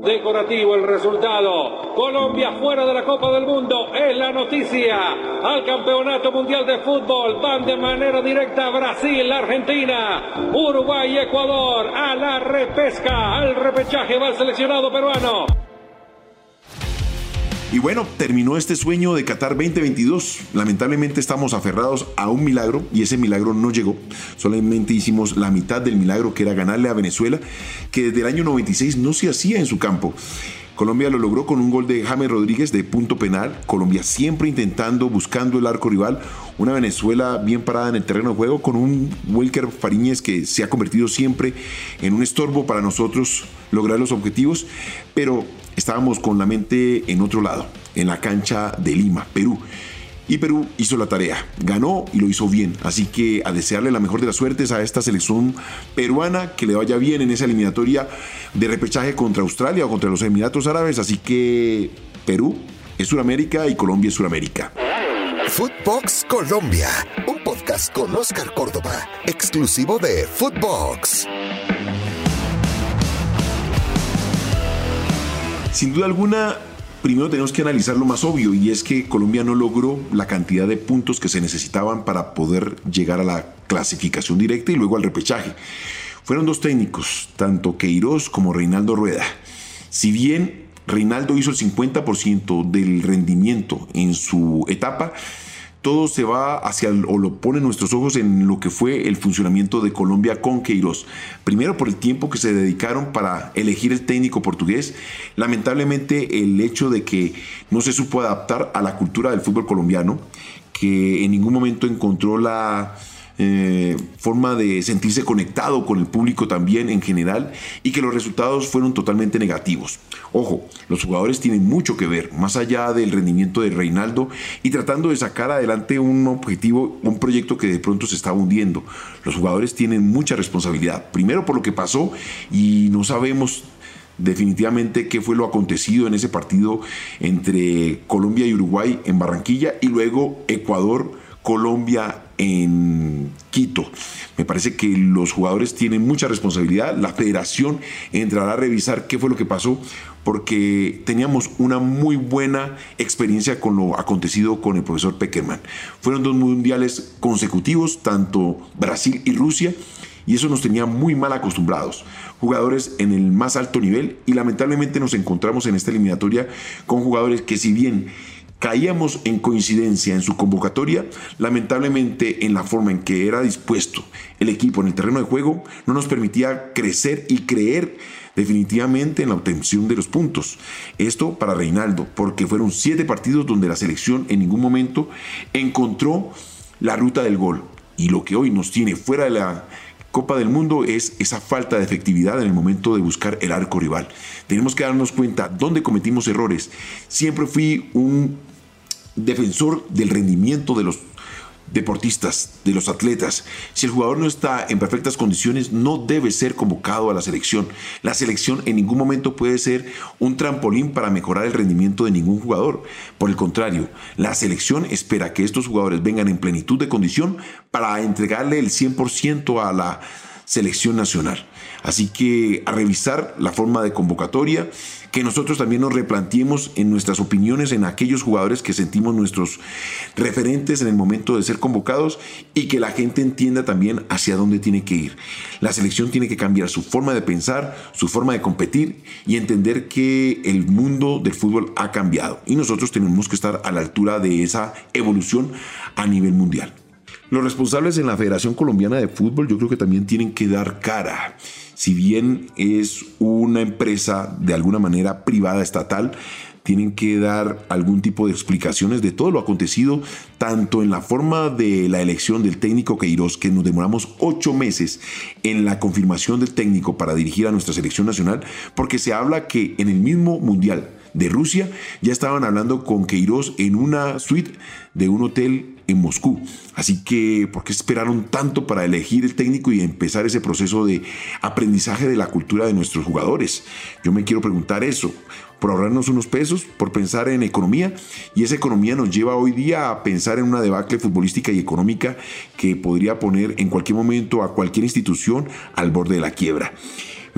Decorativo el resultado. Colombia fuera de la Copa del Mundo es la noticia. Al Campeonato Mundial de Fútbol van de manera directa Brasil, Argentina, Uruguay y Ecuador. A la repesca, al repechaje va el seleccionado peruano. Y bueno, terminó este sueño de Qatar 2022. Lamentablemente estamos aferrados a un milagro y ese milagro no llegó. Solamente hicimos la mitad del milagro que era ganarle a Venezuela, que desde el año 96 no se hacía en su campo. Colombia lo logró con un gol de James Rodríguez de punto penal. Colombia siempre intentando, buscando el arco rival. Una Venezuela bien parada en el terreno de juego con un Wilker Fariñez que se ha convertido siempre en un estorbo para nosotros lograr los objetivos. Pero estábamos con la mente en otro lado, en la cancha de Lima, Perú. Y Perú hizo la tarea, ganó y lo hizo bien. Así que a desearle la mejor de las suertes a esta selección peruana, que le vaya bien en esa eliminatoria de repechaje contra Australia o contra los Emiratos Árabes. Así que Perú es Sudamérica y Colombia es Sudamérica. Footbox Colombia, un podcast con Oscar Córdoba, exclusivo de Footbox. Sin duda alguna, primero tenemos que analizar lo más obvio y es que Colombia no logró la cantidad de puntos que se necesitaban para poder llegar a la clasificación directa y luego al repechaje. Fueron dos técnicos, tanto Queiroz como Reinaldo Rueda. Si bien Reinaldo hizo el 50% del rendimiento en su etapa, todo se va hacia, o lo pone nuestros ojos en lo que fue el funcionamiento de Colombia con Queiroz. Primero por el tiempo que se dedicaron para elegir el técnico portugués. Lamentablemente el hecho de que no se supo adaptar a la cultura del fútbol colombiano, que en ningún momento encontró la eh, forma de sentirse conectado con el público también en general y que los resultados fueron totalmente negativos. Ojo, los jugadores tienen mucho que ver, más allá del rendimiento de Reinaldo y tratando de sacar adelante un objetivo, un proyecto que de pronto se estaba hundiendo. Los jugadores tienen mucha responsabilidad, primero por lo que pasó y no sabemos definitivamente qué fue lo acontecido en ese partido entre Colombia y Uruguay en Barranquilla y luego Ecuador Colombia en Quito. Me parece que los jugadores tienen mucha responsabilidad. La federación entrará a revisar qué fue lo que pasó porque teníamos una muy buena experiencia con lo acontecido con el profesor Peckerman. Fueron dos mundiales consecutivos, tanto Brasil y Rusia, y eso nos tenía muy mal acostumbrados. Jugadores en el más alto nivel y lamentablemente nos encontramos en esta eliminatoria con jugadores que si bien caíamos en coincidencia en su convocatoria, lamentablemente en la forma en que era dispuesto el equipo en el terreno de juego, no nos permitía crecer y creer definitivamente en la obtención de los puntos. Esto para Reinaldo, porque fueron siete partidos donde la selección en ningún momento encontró la ruta del gol. Y lo que hoy nos tiene fuera de la Copa del Mundo es esa falta de efectividad en el momento de buscar el arco rival. Tenemos que darnos cuenta dónde cometimos errores. Siempre fui un defensor del rendimiento de los deportistas, de los atletas. Si el jugador no está en perfectas condiciones, no debe ser convocado a la selección. La selección en ningún momento puede ser un trampolín para mejorar el rendimiento de ningún jugador. Por el contrario, la selección espera que estos jugadores vengan en plenitud de condición para entregarle el 100% a la selección nacional. Así que a revisar la forma de convocatoria, que nosotros también nos replanteemos en nuestras opiniones en aquellos jugadores que sentimos nuestros referentes en el momento de ser convocados y que la gente entienda también hacia dónde tiene que ir. La selección tiene que cambiar su forma de pensar, su forma de competir y entender que el mundo del fútbol ha cambiado y nosotros tenemos que estar a la altura de esa evolución a nivel mundial. Los responsables en la Federación Colombiana de Fútbol yo creo que también tienen que dar cara. Si bien es una empresa de alguna manera privada estatal, tienen que dar algún tipo de explicaciones de todo lo acontecido, tanto en la forma de la elección del técnico Queiroz, que nos demoramos ocho meses en la confirmación del técnico para dirigir a nuestra selección nacional, porque se habla que en el mismo Mundial de Rusia ya estaban hablando con Queiroz en una suite de un hotel en Moscú. Así que, ¿por qué esperaron tanto para elegir el técnico y empezar ese proceso de aprendizaje de la cultura de nuestros jugadores? Yo me quiero preguntar eso, por ahorrarnos unos pesos, por pensar en economía, y esa economía nos lleva hoy día a pensar en una debacle futbolística y económica que podría poner en cualquier momento a cualquier institución al borde de la quiebra.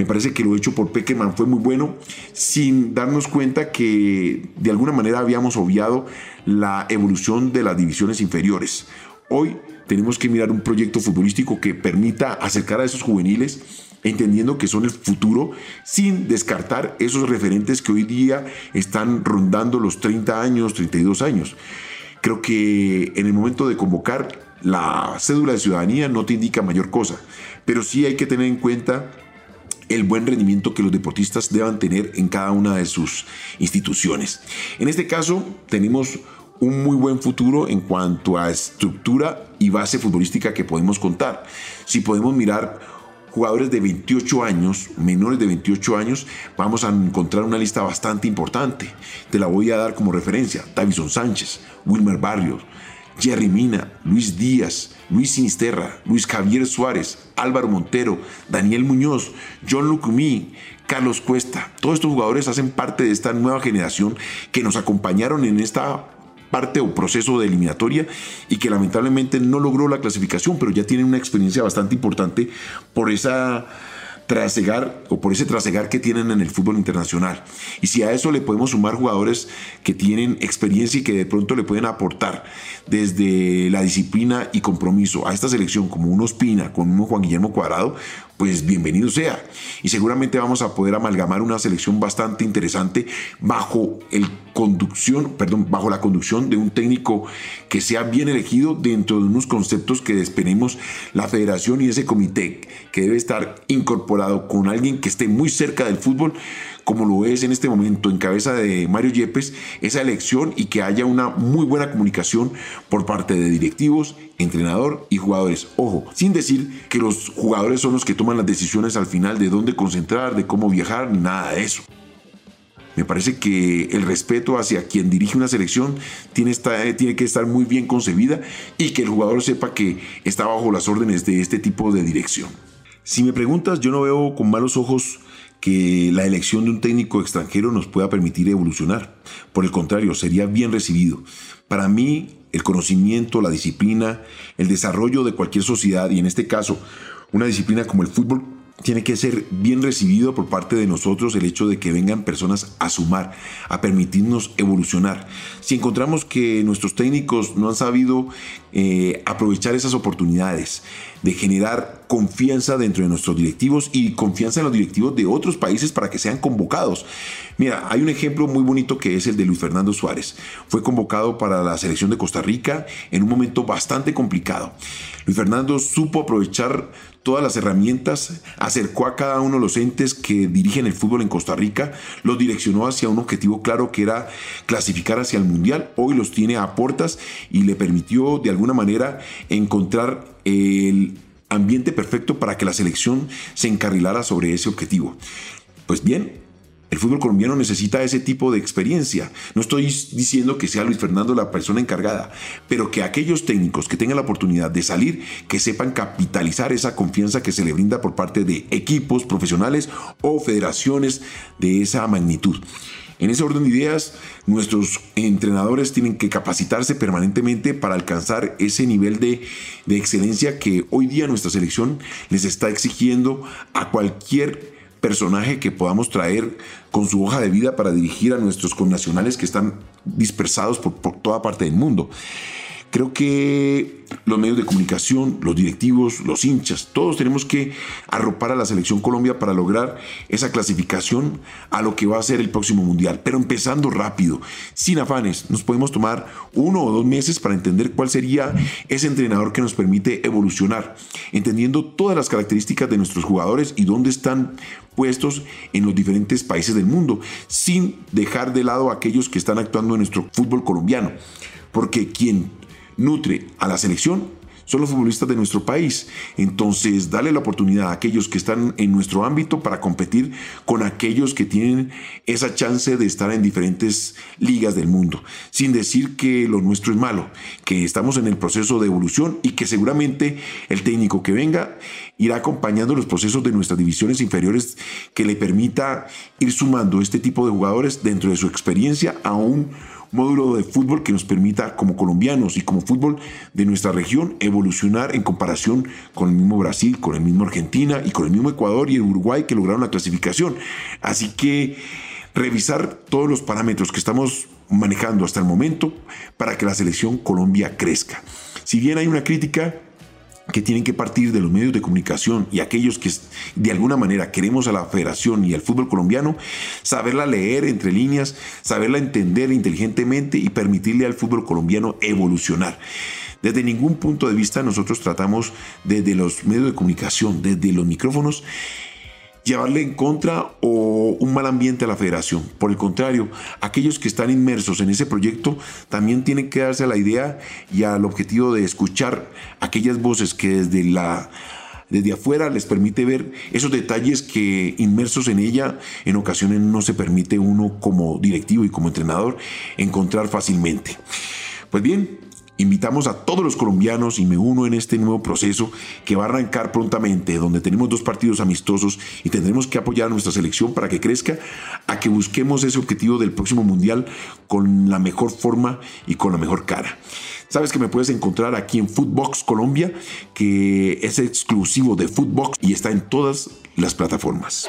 Me parece que lo hecho por Peckerman fue muy bueno, sin darnos cuenta que de alguna manera habíamos obviado la evolución de las divisiones inferiores. Hoy tenemos que mirar un proyecto futbolístico que permita acercar a esos juveniles entendiendo que son el futuro, sin descartar esos referentes que hoy día están rondando los 30 años, 32 años. Creo que en el momento de convocar la cédula de ciudadanía no te indica mayor cosa, pero sí hay que tener en cuenta el buen rendimiento que los deportistas deban tener en cada una de sus instituciones. En este caso tenemos un muy buen futuro en cuanto a estructura y base futbolística que podemos contar. Si podemos mirar jugadores de 28 años, menores de 28 años, vamos a encontrar una lista bastante importante. Te la voy a dar como referencia. Davison Sánchez, Wilmer Barrios, Jerry Mina, Luis Díaz, Luis Sinisterra, Luis Javier Suárez, Álvaro Montero, Daniel Muñoz, John Lucumí, Carlos Cuesta. Todos estos jugadores hacen parte de esta nueva generación que nos acompañaron en esta parte o proceso de eliminatoria y que lamentablemente no logró la clasificación, pero ya tienen una experiencia bastante importante por esa trasegar o por ese trasegar que tienen en el fútbol internacional. Y si a eso le podemos sumar jugadores que tienen experiencia y que de pronto le pueden aportar desde la disciplina y compromiso a esta selección como un Ospina, con un Juan Guillermo Cuadrado, pues bienvenido sea. Y seguramente vamos a poder amalgamar una selección bastante interesante bajo el conducción, perdón, bajo la conducción de un técnico que sea bien elegido dentro de unos conceptos que esperemos la federación y ese comité que debe estar incorporado con alguien que esté muy cerca del fútbol como lo es en este momento en cabeza de Mario Yepes, esa elección y que haya una muy buena comunicación por parte de directivos, entrenador y jugadores. Ojo, sin decir que los jugadores son los que toman las decisiones al final de dónde concentrar, de cómo viajar, nada de eso. Me parece que el respeto hacia quien dirige una selección tiene, tiene, que estar muy bien concebida y que el jugador sepa que está bajo las órdenes de este tipo de dirección. Si me preguntas, yo no veo con malos ojos que la elección de un técnico extranjero nos pueda permitir evolucionar. Por el contrario, sería bien recibido. Para mí, el conocimiento, la disciplina, el desarrollo de cualquier sociedad, y en este caso, una disciplina como el fútbol, tiene que ser bien recibido por parte de nosotros el hecho de que vengan personas a sumar, a permitirnos evolucionar. Si encontramos que nuestros técnicos no han sabido eh, aprovechar esas oportunidades de generar confianza dentro de nuestros directivos y confianza en los directivos de otros países para que sean convocados. Mira, hay un ejemplo muy bonito que es el de Luis Fernando Suárez. Fue convocado para la selección de Costa Rica en un momento bastante complicado. Luis Fernando supo aprovechar todas las herramientas, acercó a cada uno de los entes que dirigen el fútbol en Costa Rica, los direccionó hacia un objetivo claro que era clasificar hacia el Mundial. Hoy los tiene a puertas y le permitió de alguna manera encontrar el ambiente perfecto para que la selección se encarrilara sobre ese objetivo. Pues bien, el fútbol colombiano necesita ese tipo de experiencia. No estoy diciendo que sea Luis Fernando la persona encargada, pero que aquellos técnicos que tengan la oportunidad de salir, que sepan capitalizar esa confianza que se le brinda por parte de equipos profesionales o federaciones de esa magnitud. En ese orden de ideas, nuestros entrenadores tienen que capacitarse permanentemente para alcanzar ese nivel de, de excelencia que hoy día nuestra selección les está exigiendo a cualquier personaje que podamos traer con su hoja de vida para dirigir a nuestros connacionales que están dispersados por, toda parte del mundo. Creo que los medios de comunicación, los directivos, los hinchas, todos tenemos que arropar a la selección Colombia para lograr esa clasificación a lo que va a ser el próximo mundial. Pero empezando rápido, sin afanes, nos podemos tomar uno o dos meses para entender cuál sería ese entrenador que nos permite evolucionar, entendiendo todas las características de nuestros jugadores y dónde están puestos en los diferentes países del mundo, sin dejar de lado a aquellos que están actuando en nuestro fútbol colombiano. Porque quien nutre a la selección son los futbolistas de nuestro país. Entonces, dale la oportunidad a aquellos que están en nuestro ámbito para competir con aquellos que tienen esa chance de estar en diferentes ligas del mundo. Sin decir que lo nuestro es malo, que estamos en el proceso de evolución y que seguramente el técnico que venga irá acompañando los procesos de nuestras divisiones inferiores que le permita ir sumando este tipo de jugadores dentro de su experiencia a un módulo de fútbol que nos permita como colombianos y como fútbol de nuestra región evolucionar en comparación con el mismo Brasil, con el mismo Argentina y con el mismo Ecuador y el Uruguay que lograron la clasificación. Así que revisar todos los parámetros que estamos manejando hasta el momento para que la selección Colombia crezca. Si bien hay una crítica que tienen que partir de los medios de comunicación y aquellos que de alguna manera queremos a la federación y al fútbol colombiano, saberla leer entre líneas, saberla entender inteligentemente y permitirle al fútbol colombiano evolucionar. Desde ningún punto de vista nosotros tratamos desde los medios de comunicación, desde los micrófonos, llevarle en contra o un mal ambiente a la federación. Por el contrario, aquellos que están inmersos en ese proyecto también tienen que darse a la idea y al objetivo de escuchar aquellas voces que desde la desde afuera les permite ver esos detalles que inmersos en ella en ocasiones no se permite uno como directivo y como entrenador encontrar fácilmente. Pues bien, Invitamos a todos los colombianos y me uno en este nuevo proceso que va a arrancar prontamente, donde tenemos dos partidos amistosos y tendremos que apoyar a nuestra selección para que crezca, a que busquemos ese objetivo del próximo mundial con la mejor forma y con la mejor cara. Sabes que me puedes encontrar aquí en Footbox Colombia, que es exclusivo de Footbox y está en todas las plataformas.